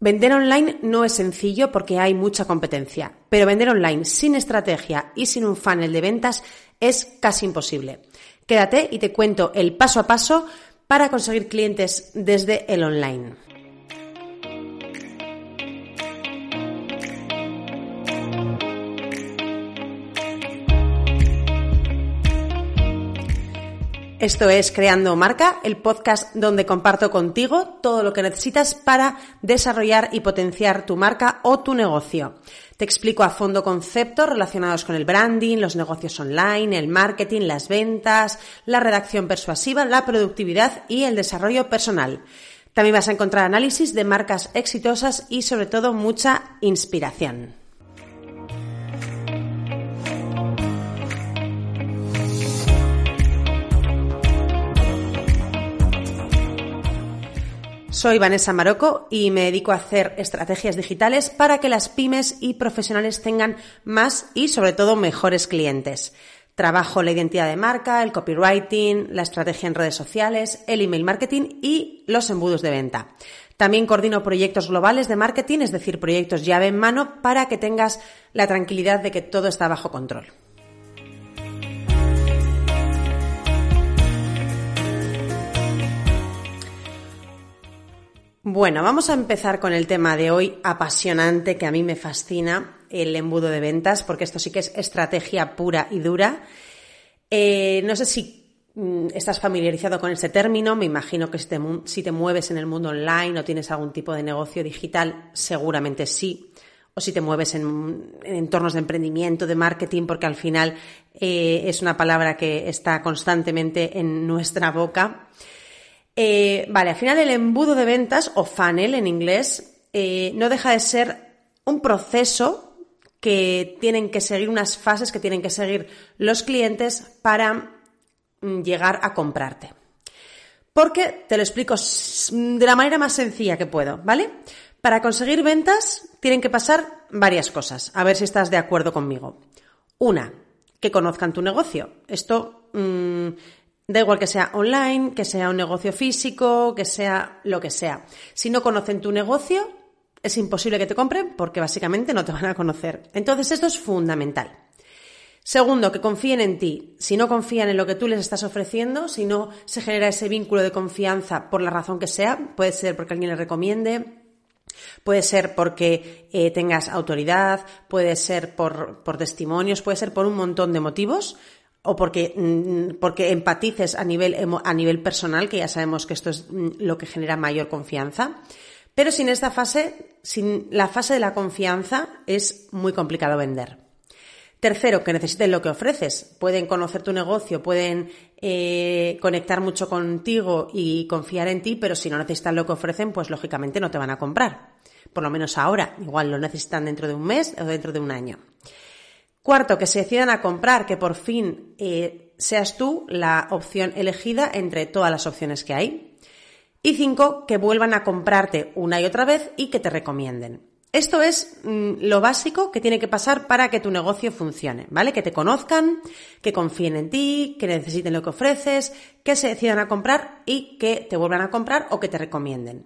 Vender online no es sencillo porque hay mucha competencia, pero vender online sin estrategia y sin un funnel de ventas es casi imposible. Quédate y te cuento el paso a paso para conseguir clientes desde el online. Esto es Creando Marca, el podcast donde comparto contigo todo lo que necesitas para desarrollar y potenciar tu marca o tu negocio. Te explico a fondo conceptos relacionados con el branding, los negocios online, el marketing, las ventas, la redacción persuasiva, la productividad y el desarrollo personal. También vas a encontrar análisis de marcas exitosas y sobre todo mucha inspiración. Soy Vanessa Maroco y me dedico a hacer estrategias digitales para que las pymes y profesionales tengan más y sobre todo mejores clientes. Trabajo la identidad de marca, el copywriting, la estrategia en redes sociales, el email marketing y los embudos de venta. También coordino proyectos globales de marketing, es decir, proyectos llave en mano para que tengas la tranquilidad de que todo está bajo control. Bueno, vamos a empezar con el tema de hoy apasionante que a mí me fascina, el embudo de ventas, porque esto sí que es estrategia pura y dura. Eh, no sé si mm, estás familiarizado con este término, me imagino que si te, mueves en el mundo online o tienes algún tipo de negocio digital, seguramente sí. O si te mueves en, entornos de emprendimiento, de marketing, porque al final eh, es una palabra que está constantemente en nuestra boca. Eh, vale, al final el embudo de ventas o funnel en inglés eh, no deja de ser un proceso que tienen que seguir unas fases que tienen que seguir los clientes para mm, llegar a comprarte. Porque te lo explico de la manera más sencilla que puedo, ¿vale? Para conseguir ventas tienen que pasar varias cosas. A ver si estás de acuerdo conmigo. Una, que conozcan tu negocio. Esto mm, Da igual que sea online, que sea un negocio físico, que sea lo que sea. Si no conocen tu negocio, es imposible que te compren porque básicamente no te van a conocer. Entonces esto es fundamental. Segundo, que confíen en ti. Si no confían en lo que tú les estás ofreciendo, si no se genera ese vínculo de confianza por la razón que sea, puede ser porque alguien le recomiende, puede ser porque eh, tengas autoridad, puede ser por, por testimonios, puede ser por un montón de motivos, o porque, mm, porque empatices a nivel, a nivel personal, que ya sabemos que esto es mm, lo que genera mayor confianza. Pero sin esta fase, sin la fase de la confianza, es muy complicado vender. Tercero, que necesiten lo que ofreces. Pueden conocer tu negocio, pueden eh, conectar mucho contigo y confiar en ti, pero si no necesitan lo que ofrecen, pues lógicamente no te van a comprar. Por lo menos ahora. Igual lo necesitan dentro de un mes o dentro de un año. Cuarto, que se decidan a comprar, que por fin eh, seas tú la opción elegida entre todas las opciones que hay. Y cinco, que vuelvan a comprarte una y otra vez y que te recomienden. Esto es mm, lo básico que tiene que pasar para que tu negocio funcione, ¿vale? Que te conozcan, que confíen en ti, que necesiten lo que ofreces, que se decidan a comprar y que te vuelvan a comprar o que te recomienden.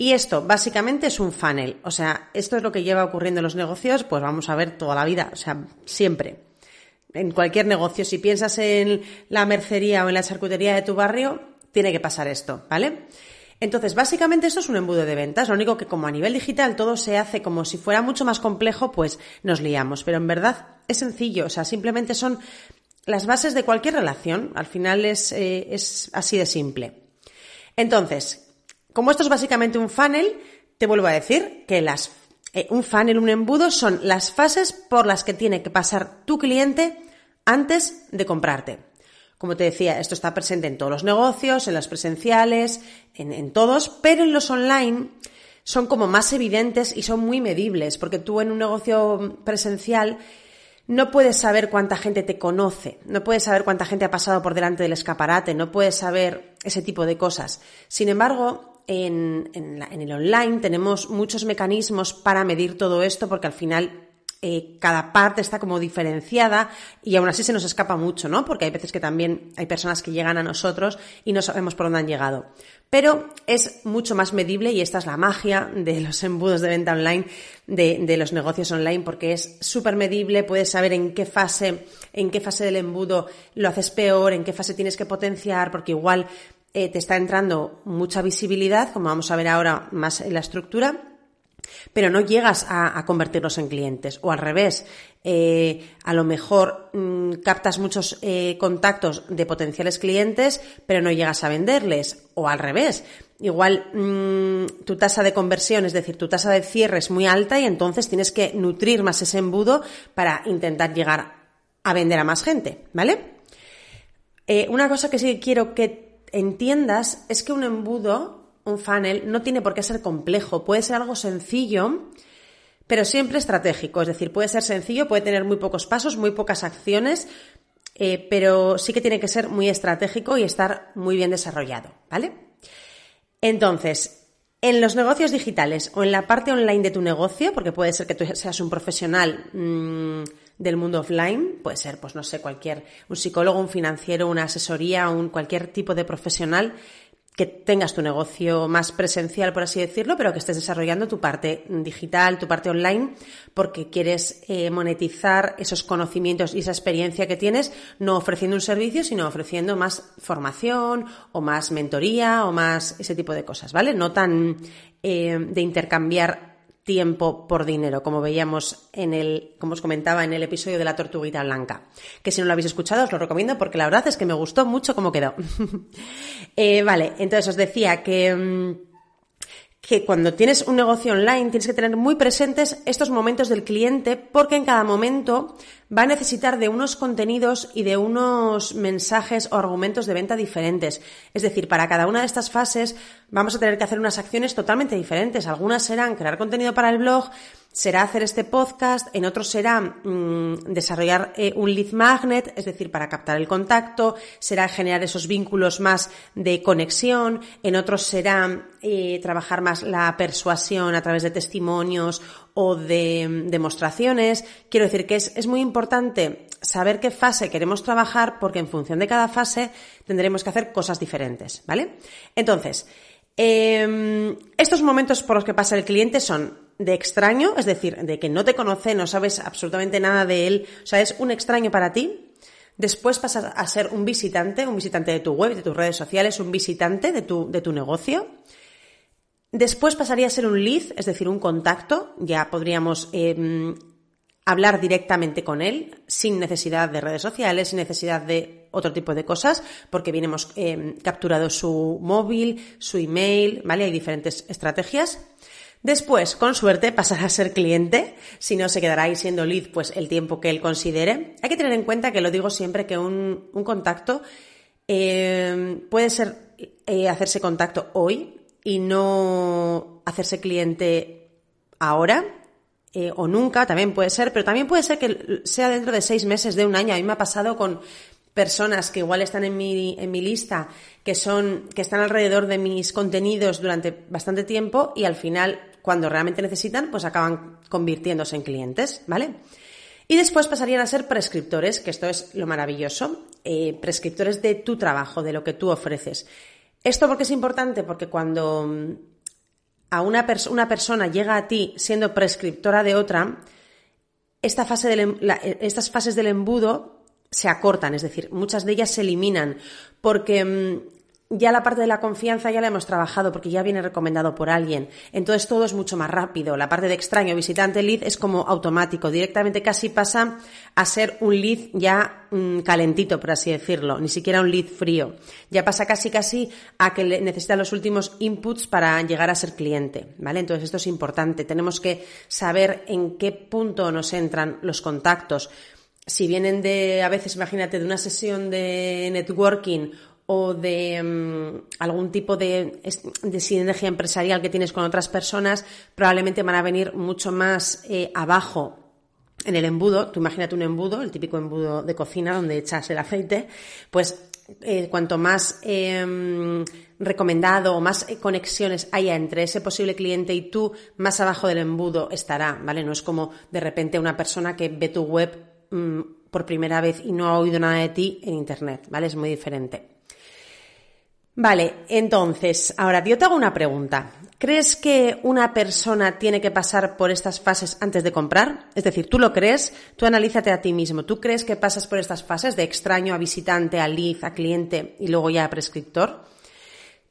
Y esto básicamente es un funnel. O sea, esto es lo que lleva ocurriendo en los negocios, pues vamos a ver toda la vida, o sea, siempre. En cualquier negocio, si piensas en la mercería o en la charcutería de tu barrio, tiene que pasar esto, ¿vale? Entonces, básicamente esto es un embudo de ventas. Lo único que como a nivel digital todo se hace como si fuera mucho más complejo, pues nos liamos. Pero en verdad es sencillo. O sea, simplemente son las bases de cualquier relación. Al final es, eh, es así de simple. Entonces, como esto es básicamente un funnel, te vuelvo a decir que las, eh, un funnel, un embudo son las fases por las que tiene que pasar tu cliente antes de comprarte. Como te decía, esto está presente en todos los negocios, en los presenciales, en, en todos, pero en los online son como más evidentes y son muy medibles, porque tú en un negocio presencial no puedes saber cuánta gente te conoce, no puedes saber cuánta gente ha pasado por delante del escaparate, no puedes saber ese tipo de cosas. Sin embargo, en, el online tenemos muchos mecanismos para medir todo esto porque al final eh, cada parte está como diferenciada y aún así se nos escapa mucho, ¿no? Porque hay veces que también hay personas que llegan a nosotros y no sabemos por dónde han llegado. Pero es mucho más medible y esta es la magia de los embudos de venta online, de, de los negocios online, porque es súper medible, puedes saber en qué fase, en qué fase del embudo lo haces peor, en qué fase tienes que potenciar, porque igual eh, te está entrando mucha visibilidad, como vamos a ver ahora más en la estructura, pero no llegas a, convertirlos en clientes. O al revés, eh, a lo mejor mm, captas muchos eh, contactos de potenciales clientes, pero no llegas a venderles. O al revés, igual mm, tu tasa de conversión, es decir, tu tasa de cierre es muy alta y entonces tienes que nutrir más ese embudo para intentar llegar a vender a más gente, ¿vale? Una cosa que sí quiero que entiendas es que un embudo un funnel no tiene por qué ser complejo, puede ser algo sencillo, pero siempre estratégico. Es decir, puede ser sencillo, puede tener muy pocos pasos, muy pocas acciones, eh, pero sí que tiene que ser muy estratégico y estar muy bien desarrollado, ¿vale? Entonces, en los negocios digitales o en la parte online de tu negocio, porque puede ser que tú seas un profesional mm, del mundo offline, puede ser, pues no sé, cualquier, un psicólogo, un financiero, una asesoría, un cualquier tipo de profesional que tengas tu negocio más presencial, por así decirlo, pero que estés desarrollando tu parte digital, tu parte online, porque quieres eh, monetizar esos conocimientos y esa experiencia que tienes, no ofreciendo un servicio, sino ofreciendo más formación o más mentoría o más ese tipo de cosas, ¿vale? No tan eh, de intercambiar tiempo por dinero, como veíamos en el, como os comentaba en el episodio de la tortuguita blanca. Que si no lo habéis escuchado os lo recomiendo porque la verdad es que me gustó mucho cómo quedó. Eh, vale, entonces os decía que, mm, que cuando tienes un negocio online tienes que tener muy presentes estos momentos del cliente porque en cada momento va a necesitar de unos contenidos y de unos mensajes o argumentos de venta diferentes. Es decir, para cada una de estas fases vamos a tener que hacer unas acciones totalmente diferentes. Algunas serán crear contenido para el blog, será hacer este podcast, en otros será mm, desarrollar eh, un lead magnet, es decir, para captar el contacto, será generar esos vínculos más de conexión, en otros será eh, trabajar más la persuasión a través de testimonios o de mm, demostraciones. Quiero decir que es, es muy importante saber qué fase queremos trabajar porque en función de cada fase tendremos que hacer cosas diferentes, ¿vale? Entonces, Em, estos momentos por los que pasa el cliente son de extraño, es decir, de que no te conoce, no sabes absolutamente nada de él, o sea, es un extraño para ti. Después pasas a ser un visitante, un visitante de tu web, de tus redes sociales, un visitante de tu, de tu negocio. Después pasaría a ser un lead, es decir, un contacto. Ya podríamos em, hablar directamente con él sin necesidad de redes sociales, sin necesidad de otro tipo de cosas, porque vienemos eh, capturado su móvil, su email, ¿vale? Hay diferentes estrategias. Después, con suerte, pasará a ser cliente, si no se quedará ahí siendo lead pues el tiempo que él considere. Hay que tener en cuenta que lo digo siempre que un, contacto eh, puede ser eh, hacerse contacto hoy y no hacerse cliente ahora, eh, o nunca, también puede ser, pero también puede ser que sea dentro de seis meses, de un año. A mí me ha pasado con personas que igual están en mi, en mi lista, que son, que están alrededor de mis contenidos durante bastante tiempo y al final, cuando realmente necesitan, pues acaban convirtiéndose en clientes, ¿vale? Y después pasarían a ser prescriptores, que esto es lo maravilloso, eh, prescriptores de tu trabajo, de lo que tú ofreces. ¿Esto porque es importante? Porque cuando a una, una persona llega a ti siendo prescriptora de otra, esta fase del, em, estas fases del embudo se acortan, es decir, muchas de ellas se eliminan, porque mm, ya la parte de la confianza ya la hemos trabajado porque ya viene recomendado por alguien. Entonces todo es mucho más rápido. La parte de extraño, visitante, lead es como automático. Directamente casi pasa a ser un lead ya mm, calentito, por así decirlo. Ni siquiera un lead frío. Ya pasa casi casi a que necesita los últimos inputs para llegar a ser cliente. ¿Vale? Entonces esto es importante. Tenemos que saber en qué punto nos entran los contactos si vienen de, a veces imagínate, de una sesión de networking o de mm, algún tipo de, sinergia empresarial que tienes con otras personas, probablemente van a venir mucho más eh, abajo en el embudo. Tú imagínate un embudo, el típico embudo de cocina donde echas el aceite, pues eh, cuanto más em, recomendado o más conexiones haya entre ese posible cliente y tú, más abajo del embudo estará, ¿vale? No es como de repente una persona que ve tu web mm, por primera vez y no ha oído nada de ti en Internet, ¿vale? Es muy diferente. Vale, entonces, ahora yo te hago una pregunta. ¿Crees que una persona tiene que pasar por estas fases antes de comprar? Es decir, tú lo crees, tú analízate a ti mismo. ¿Tú crees que pasas por estas fases de extraño a visitante, a lead, a cliente y luego ya a prescriptor?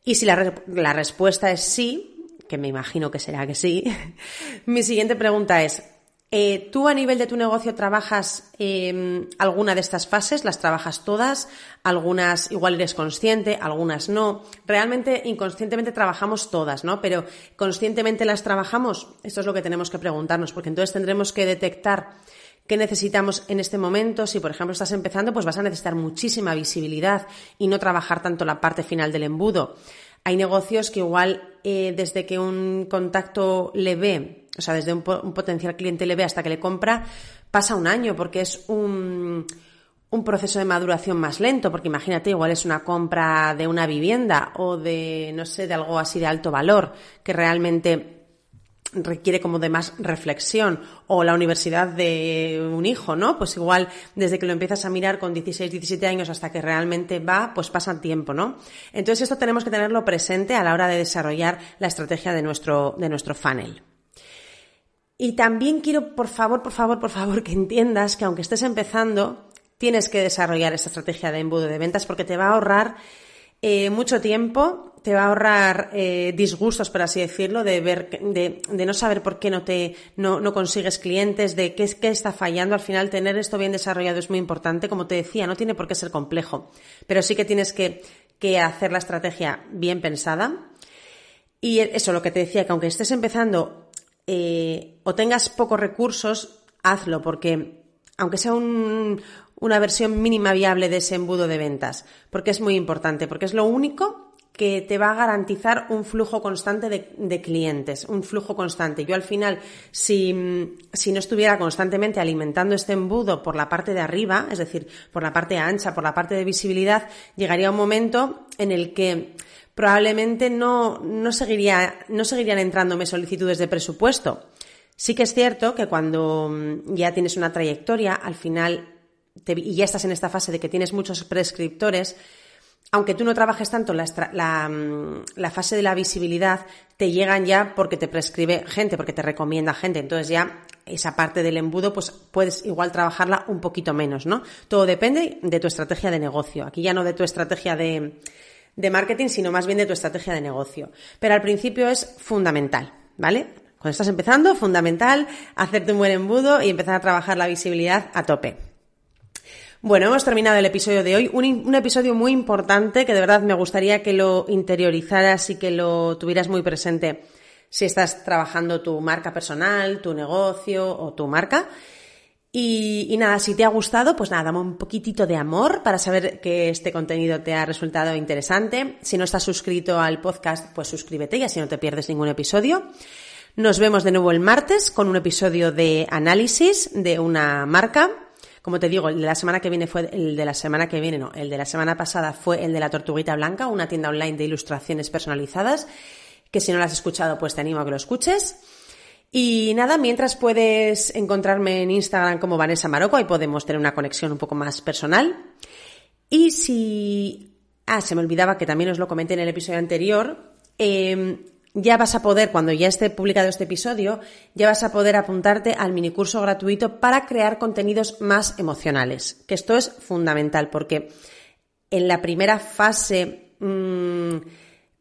Y si la, la respuesta es sí, que me imagino que será que sí, mi siguiente pregunta es, eh, ¿Tú a nivel de tu negocio trabajas eh, alguna de estas fases? ¿Las trabajas todas? Algunas igual eres consciente, algunas no. Realmente inconscientemente trabajamos todas, ¿no? Pero conscientemente las trabajamos. Esto es lo que tenemos que preguntarnos, porque entonces tendremos que detectar qué necesitamos en este momento. Si, por ejemplo, estás empezando, pues vas a necesitar muchísima visibilidad y no trabajar tanto la parte final del embudo. Hay negocios que igual eh, desde que un contacto le ve o sea, desde un, potencial cliente le ve hasta que le compra, pasa un año, porque es un, un proceso de maduración más lento, porque imagínate, igual es una compra de una vivienda o de, no sé, de algo así de alto valor, que realmente requiere como de más reflexión o la universidad de un hijo, ¿no? Pues igual desde que lo empiezas a mirar con 16, 17 años hasta que realmente va, pues pasa tiempo, ¿no? Entonces esto tenemos que tenerlo presente a la hora de desarrollar la estrategia de nuestro, de nuestro funnel. Y también quiero, por favor, por favor, por favor, que entiendas que aunque estés empezando, tienes que desarrollar esta estrategia de embudo de ventas porque te va a ahorrar eh, mucho tiempo, te va a ahorrar eh, disgustos, por así decirlo, de ver, de, de, no saber por qué no te, no, no consigues clientes, de qué, qué está fallando. Al final, tener esto bien desarrollado es muy importante. Como te decía, no tiene por qué ser complejo, pero sí que tienes que, que hacer la estrategia bien pensada. Y eso, lo que te decía, que aunque estés empezando, eh, o tengas pocos recursos, hazlo, porque aunque sea una versión mínima viable de ese embudo de ventas, porque es muy importante, porque es lo único que te va a garantizar un flujo constante de, clientes, un flujo constante. Yo al final, si, si, no estuviera constantemente alimentando este embudo por la parte de arriba, es decir, por la parte ancha, por la parte de visibilidad, llegaría un momento en el que probablemente no, no, seguiría, no seguirían entrándome solicitudes de presupuesto. Sí que es cierto que cuando mm, ya tienes una trayectoria, al final, y ya estás en esta fase de que tienes muchos prescriptores, aunque tú no trabajes tanto mm, la, fase de la visibilidad, te llegan ya porque te prescribe gente, porque te recomienda gente. Entonces ya esa parte del embudo, pues puedes igual trabajarla un poquito menos, ¿no? Todo depende de tu estrategia de negocio. Aquí ya no de tu estrategia de marketing, sino más bien de tu estrategia de negocio. Pero al principio es fundamental, ¿vale? Cuando estás empezando, fundamental hacerte un buen embudo y empezar a trabajar la visibilidad a tope. Bueno, hemos terminado el episodio de hoy, un, episodio muy importante que de verdad me gustaría que lo interiorizaras y que lo tuvieras muy presente si estás trabajando tu marca personal, tu negocio o tu marca. Y, nada, si te ha gustado, pues nada, dame un poquitito de amor para saber que este contenido te ha resultado interesante. Si no estás suscrito al podcast, pues suscríbete y así no te pierdes ningún episodio. Nos vemos de nuevo el martes con un episodio de análisis de una marca. Como te digo, el de la semana que viene fue el de la semana que viene, no, el de la semana pasada fue el de la Tortuguita Blanca, una tienda online de ilustraciones personalizadas, que si no lo has escuchado, pues te animo a que lo escuches. Y nada, mientras puedes encontrarme en Instagram como Vanessa Maroco, ahí podemos tener una conexión un poco más personal. Y si... Ah, se me olvidaba que también os lo comenté en el episodio anterior. Em, ya vas a poder, cuando ya esté publicado este episodio, ya vas a poder apuntarte al minicurso gratuito para crear contenidos más emocionales. Que esto es fundamental porque en la primera fase... Mmm,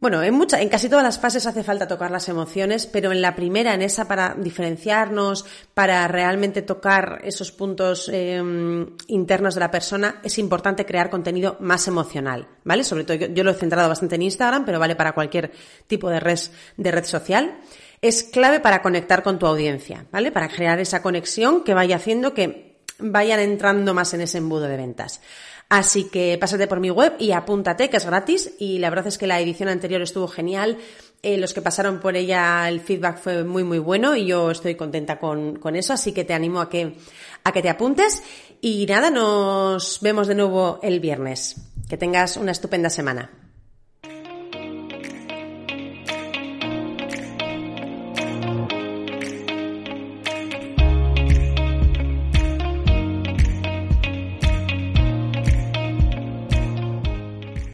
bueno, en, mucha, en casi todas las fases hace falta tocar las emociones, pero en la primera, en esa para diferenciarnos, para realmente tocar esos puntos em, internos de la persona, es importante crear contenido más emocional, ¿vale? Sobre todo yo, lo he centrado bastante en Instagram, pero vale para cualquier tipo de red, de red social. Es clave para conectar con tu audiencia, ¿vale? Para crear esa conexión que vaya haciendo que vayan entrando más en ese embudo de ventas. Así que pásate por mi web y apúntate, que es gratis. Y la verdad es que la edición anterior estuvo genial. Eh, los que pasaron por ella, el feedback fue muy, muy bueno y yo estoy contenta con, con eso. Así que te animo a que, a que te apuntes. Y nada, nos vemos de nuevo el viernes. Que tengas una estupenda semana.